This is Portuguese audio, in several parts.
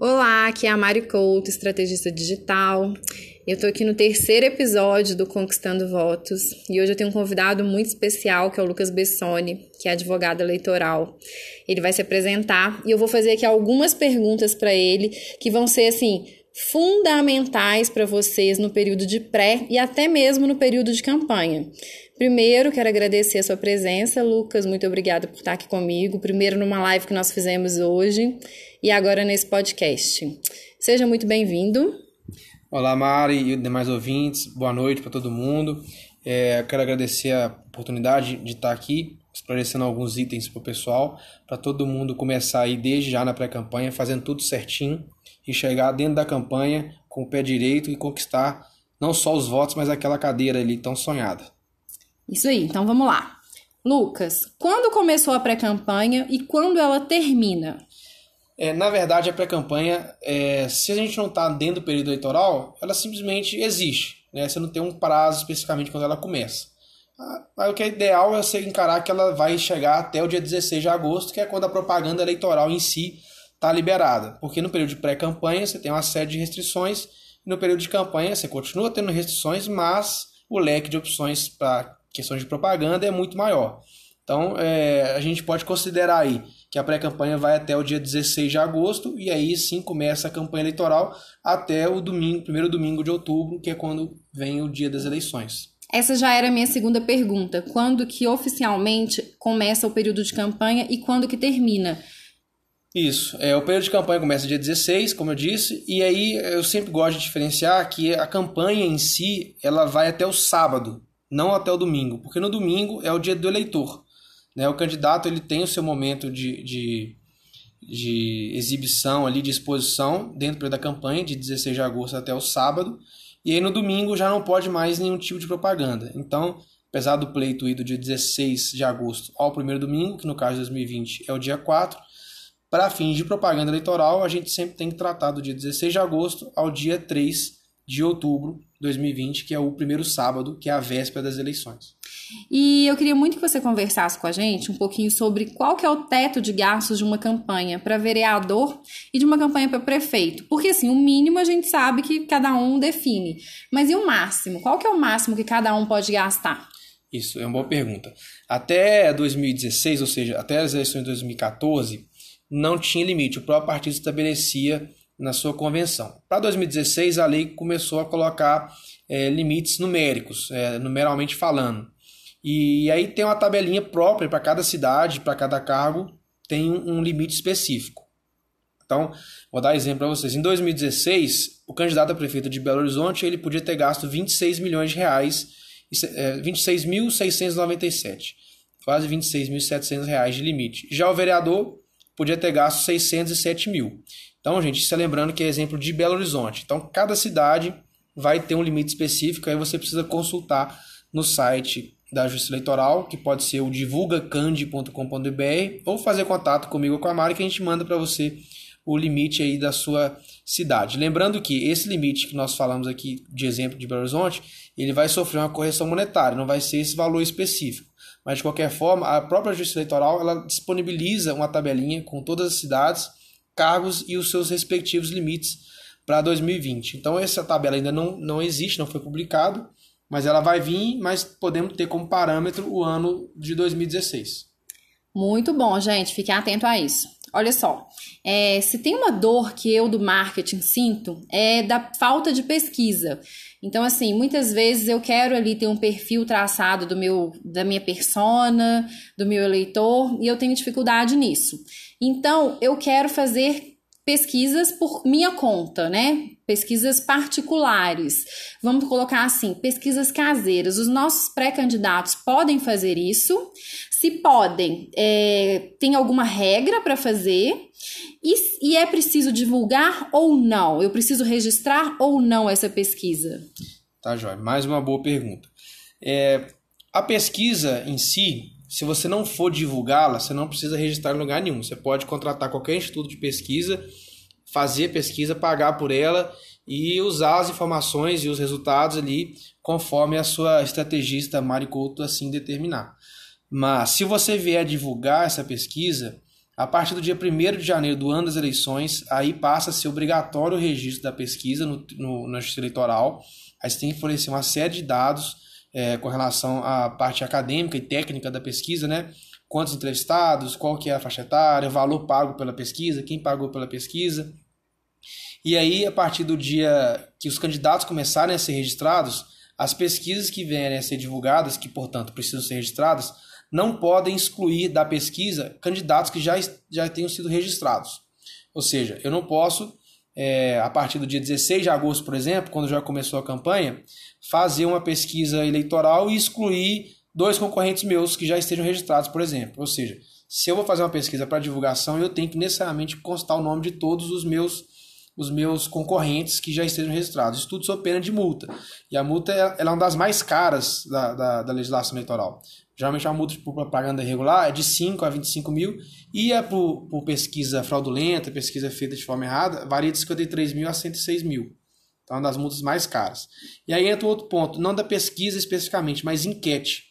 Olá, aqui é a Mari Couto, estrategista digital. Eu estou aqui no terceiro episódio do Conquistando Votos e hoje eu tenho um convidado muito especial que é o Lucas Bessoni, que é advogado eleitoral. Ele vai se apresentar e eu vou fazer aqui algumas perguntas para ele que vão ser assim fundamentais para vocês no período de pré e até mesmo no período de campanha. Primeiro, quero agradecer a sua presença, Lucas. Muito obrigada por estar aqui comigo. Primeiro, numa live que nós fizemos hoje e agora nesse podcast. Seja muito bem-vindo. Olá, Mari e demais ouvintes, boa noite para todo mundo. É, quero agradecer a oportunidade de estar aqui esclarecendo alguns itens para o pessoal, para todo mundo começar aí desde já na pré-campanha, fazendo tudo certinho e chegar dentro da campanha com o pé direito e conquistar não só os votos, mas aquela cadeira ali tão sonhada. Isso aí, então vamos lá. Lucas, quando começou a pré-campanha e quando ela termina? É, na verdade, a pré-campanha, é, se a gente não está dentro do período eleitoral, ela simplesmente existe. Né? Você não tem um prazo especificamente quando ela começa. Mas o que é ideal é você encarar que ela vai chegar até o dia 16 de agosto, que é quando a propaganda eleitoral em si está liberada. Porque no período de pré-campanha você tem uma série de restrições, e no período de campanha você continua tendo restrições, mas o leque de opções para questões de propaganda é muito maior. Então, é, a gente pode considerar aí que a pré-campanha vai até o dia 16 de agosto e aí sim começa a campanha eleitoral até o domingo, primeiro domingo de outubro, que é quando vem o dia das eleições. Essa já era a minha segunda pergunta. Quando que oficialmente começa o período de campanha e quando que termina? Isso. É, o período de campanha começa dia 16, como eu disse, e aí eu sempre gosto de diferenciar que a campanha em si ela vai até o sábado, não até o domingo, porque no domingo é o dia do eleitor. Né? O candidato ele tem o seu momento de, de, de exibição ali, de exposição dentro da campanha, de 16 de agosto até o sábado, e aí no domingo já não pode mais nenhum tipo de propaganda. Então, apesar do pleito ir do dia 16 de agosto ao primeiro domingo, que no caso de 2020 é o dia 4, para fins de propaganda eleitoral, a gente sempre tem que tratar do dia 16 de agosto ao dia 3 de outubro de 2020, que é o primeiro sábado, que é a véspera das eleições. E eu queria muito que você conversasse com a gente um pouquinho sobre qual que é o teto de gastos de uma campanha para vereador e de uma campanha para prefeito. Porque assim, o mínimo a gente sabe que cada um define. Mas e o máximo? Qual que é o máximo que cada um pode gastar? Isso, é uma boa pergunta. Até 2016, ou seja, até as eleições de 2014, não tinha limite. O próprio partido estabelecia na sua convenção. Para 2016, a lei começou a colocar é, limites numéricos, é, numeralmente falando. E aí tem uma tabelinha própria para cada cidade, para cada cargo, tem um limite específico. Então, vou dar exemplo para vocês. Em 2016, o candidato a prefeito de Belo Horizonte ele podia ter gasto 26 milhões de reais, 26.697, é, quase 26.700 reais de limite. Já o vereador podia ter gasto 607 mil. Então, gente, isso é lembrando que é exemplo de Belo Horizonte. Então, cada cidade vai ter um limite específico, aí você precisa consultar no site da Justiça Eleitoral, que pode ser o divulgacandi.com.br, ou fazer contato comigo ou com a Mari, que a gente manda para você o limite aí da sua cidade. Lembrando que esse limite que nós falamos aqui de exemplo de Belo Horizonte, ele vai sofrer uma correção monetária, não vai ser esse valor específico. Mas de qualquer forma, a própria Justiça Eleitoral ela disponibiliza uma tabelinha com todas as cidades, cargos e os seus respectivos limites para 2020. Então essa tabela ainda não, não existe, não foi publicado, mas ela vai vir, mas podemos ter como parâmetro o ano de 2016. Muito bom, gente. Fiquem atento a isso. Olha só, é, se tem uma dor que eu do marketing sinto, é da falta de pesquisa. Então, assim, muitas vezes eu quero ali ter um perfil traçado do meu, da minha persona, do meu eleitor, e eu tenho dificuldade nisso. Então, eu quero fazer pesquisas por minha conta, né? Pesquisas particulares. Vamos colocar assim, pesquisas caseiras. Os nossos pré-candidatos podem fazer isso. Se podem, é, tem alguma regra para fazer? E, e é preciso divulgar ou não? Eu preciso registrar ou não essa pesquisa? Tá, Joia. Mais uma boa pergunta. É, a pesquisa em si, se você não for divulgá-la, você não precisa registrar em lugar nenhum. Você pode contratar qualquer instituto de pesquisa, fazer pesquisa, pagar por ela e usar as informações e os resultados ali conforme a sua estrategista Mari Couto assim determinar. Mas se você vier divulgar essa pesquisa, A partir do dia 1 de janeiro do ano das eleições, aí passa a ser obrigatório o registro da pesquisa no, no, na Justiça Eleitoral. Aí você tem que fornecer uma série de dados é, com relação à parte acadêmica e técnica da pesquisa, né? Quantos entrevistados, qual que é a faixa etária, valor pago pela pesquisa, quem pagou pela pesquisa. E aí, a partir do dia que os candidatos começarem a ser registrados, as pesquisas que vierem a ser divulgadas, que portanto precisam ser registradas, não podem excluir da pesquisa candidatos que já, já tenham sido registrados. Ou seja, eu não posso, é, a partir do dia 16 de agosto, por exemplo, quando já começou a campanha, fazer uma pesquisa eleitoral e excluir dois concorrentes meus que já estejam registrados, por exemplo. Ou seja, se eu vou fazer uma pesquisa para divulgação, eu tenho que necessariamente constar o nome de todos os meus os meus concorrentes que já estejam registrados. Isso tudo sob pena de multa. E a multa é, ela é uma das mais caras da, da, da legislação eleitoral. Geralmente a multa por propaganda irregular é de 5 a 25 mil e a por, por pesquisa fraudulenta, pesquisa feita de forma errada, varia de 53 mil a 106 mil. Então é uma das multas mais caras. E aí entra outro ponto, não da pesquisa especificamente, mas enquete.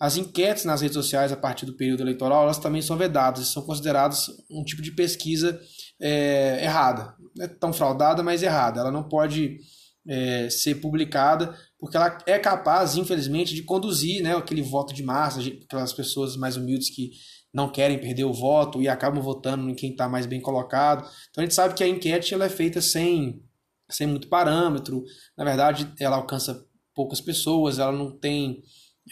As enquetes nas redes sociais a partir do período eleitoral, elas também são vedadas, são consideradas um tipo de pesquisa é, errada. Não é tão fraudada, mas errada. Ela não pode é, ser publicada porque ela é capaz, infelizmente, de conduzir né, aquele voto de massa, aquelas pessoas mais humildes que não querem perder o voto e acabam votando em quem está mais bem colocado. Então a gente sabe que a enquete ela é feita sem, sem muito parâmetro, na verdade ela alcança poucas pessoas, ela não tem.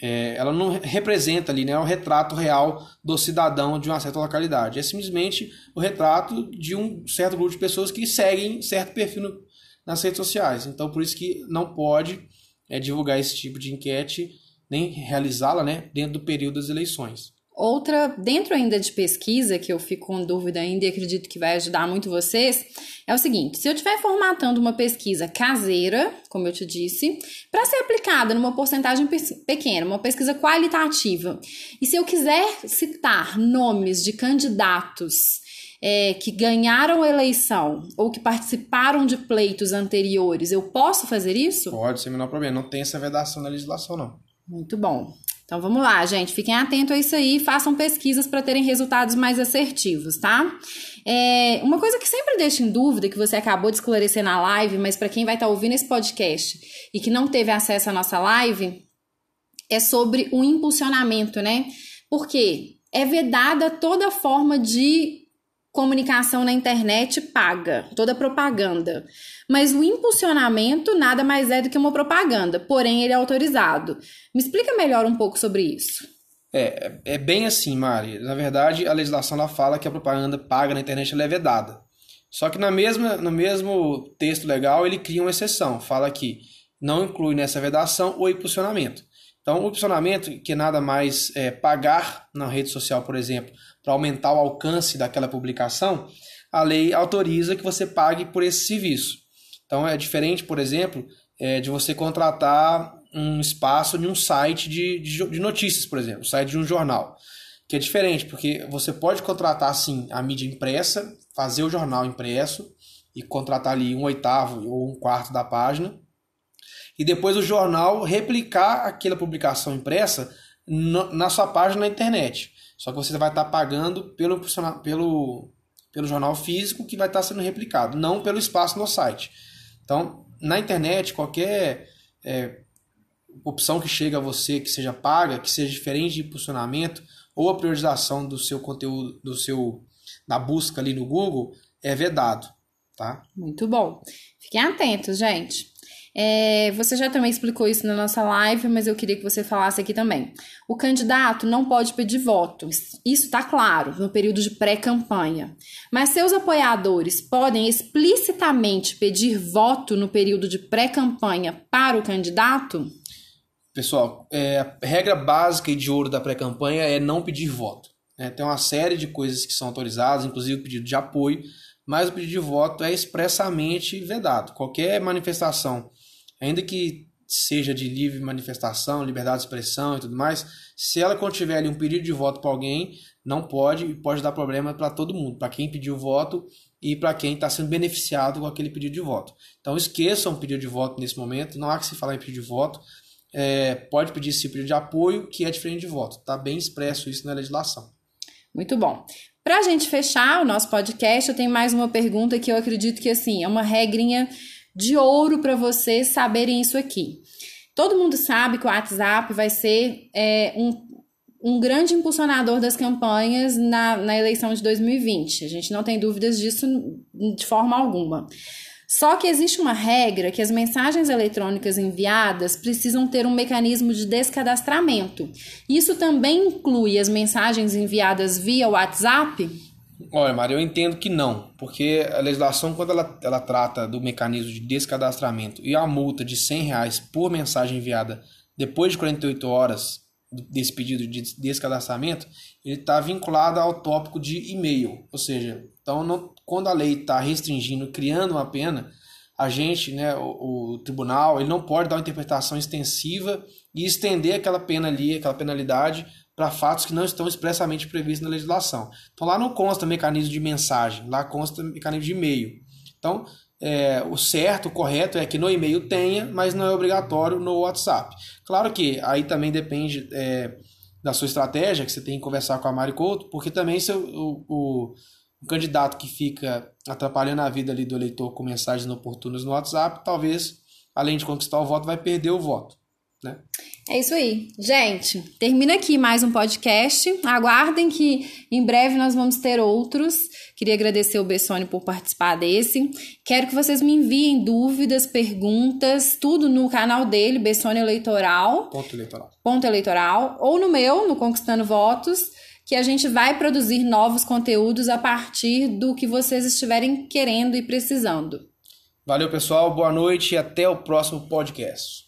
É, ela não representa ali né, o retrato real do cidadão de uma certa localidade. É simplesmente o retrato de um certo grupo de pessoas que seguem certo perfil no, nas redes sociais. Então, por isso que não pode é divulgar esse tipo de enquete, nem realizá-la né, dentro do período das eleições. Outra, dentro ainda de pesquisa, que eu fico com dúvida ainda e acredito que vai ajudar muito vocês, é o seguinte: se eu estiver formatando uma pesquisa caseira, como eu te disse, para ser aplicada numa porcentagem pequena, uma pesquisa qualitativa, e se eu quiser citar nomes de candidatos é, que ganharam a eleição ou que participaram de pleitos anteriores, eu posso fazer isso? Pode, sem o menor problema. Não tem essa vedação na legislação, não. Muito bom. Então vamos lá, gente. Fiquem atentos a isso aí, façam pesquisas para terem resultados mais assertivos, tá? É, uma coisa que sempre deixa em dúvida, que você acabou de esclarecer na live, mas para quem vai estar tá ouvindo esse podcast e que não teve acesso à nossa live, é sobre o impulsionamento, né? Porque é vedada toda forma de comunicação na internet paga, toda propaganda. Mas o impulsionamento nada mais é do que uma propaganda, porém ele é autorizado. Me explica melhor um pouco sobre isso. É, é bem assim, Mari. Na verdade, a legislação lá fala que a propaganda paga na internet é vedada. Só que na mesma, no mesmo texto legal ele cria uma exceção. Fala que não inclui nessa vedação o impulsionamento. Então, o impulsionamento, que nada mais é pagar na rede social, por exemplo, para aumentar o alcance daquela publicação, a lei autoriza que você pague por esse serviço. Então é diferente, por exemplo, é, de você contratar um espaço de um site de, de, de notícias, por exemplo, site de um jornal. Que é diferente, porque você pode contratar sim a mídia impressa, fazer o jornal impresso e contratar ali um oitavo ou um quarto da página, e depois o jornal replicar aquela publicação impressa na sua página na internet. Só que você vai estar pagando pelo, pelo, pelo jornal físico que vai estar sendo replicado, não pelo espaço no site. Então, na internet, qualquer é, opção que chega a você que seja paga, que seja diferente de impulsionamento ou a priorização do seu conteúdo, do seu da busca ali no Google, é vedado, tá? Muito bom. Fiquem atentos, gente. É, você já também explicou isso na nossa live, mas eu queria que você falasse aqui também. O candidato não pode pedir voto, isso está claro, no período de pré-campanha. Mas seus apoiadores podem explicitamente pedir voto no período de pré-campanha para o candidato? Pessoal, é, a regra básica e de ouro da pré-campanha é não pedir voto. É, tem uma série de coisas que são autorizadas, inclusive o pedido de apoio, mas o pedido de voto é expressamente vedado. Qualquer manifestação ainda que seja de livre manifestação, liberdade de expressão e tudo mais, se ela contiver ali um pedido de voto para alguém, não pode e pode dar problema para todo mundo, para quem pediu voto e para quem está sendo beneficiado com aquele pedido de voto. Então esqueçam o pedido de voto nesse momento, não há que se falar em pedido de voto, é, pode pedir esse pedido de apoio, que é diferente de voto. Está bem expresso isso na legislação. Muito bom. Para a gente fechar o nosso podcast, eu tenho mais uma pergunta que eu acredito que assim é uma regrinha de ouro para vocês saberem isso aqui. Todo mundo sabe que o WhatsApp vai ser é, um, um grande impulsionador das campanhas na, na eleição de 2020. A gente não tem dúvidas disso de forma alguma. Só que existe uma regra que as mensagens eletrônicas enviadas precisam ter um mecanismo de descadastramento. Isso também inclui as mensagens enviadas via WhatsApp? Olha, Maria, eu entendo que não, porque a legislação, quando ela, ela trata do mecanismo de descadastramento e a multa de 100 reais por mensagem enviada depois de 48 horas desse pedido de descadastramento, ele está vinculado ao tópico de e-mail, ou seja, então não, quando a lei está restringindo, criando uma pena, a gente, né, o, o, tribunal, ele não pode dar uma interpretação extensiva e estender aquela pena ali, aquela penalidade para fatos que não estão expressamente previstos na legislação. Então lá não consta mecanismo de mensagem, lá consta mecanismo de e-mail. Então, é, o certo, o correto é que no e-mail tenha, mas não é obrigatório no WhatsApp. Claro que aí também depende é, da sua estratégia, que você tem que conversar com a Mari Couto, porque também se o, o um candidato que fica atrapalhando a vida ali do eleitor com mensagens inoportunas no WhatsApp, talvez, além de conquistar o voto, vai perder o voto. Né? É isso aí. Gente, termina aqui mais um podcast. Aguardem que em breve nós vamos ter outros. Queria agradecer o Bessone por participar desse. Quero que vocês me enviem dúvidas, perguntas, tudo no canal dele, Bessone Eleitoral. Ponto eleitoral. Ponto eleitoral. Ou no meu, no Conquistando Votos que a gente vai produzir novos conteúdos a partir do que vocês estiverem querendo e precisando. Valeu, pessoal. Boa noite e até o próximo podcast.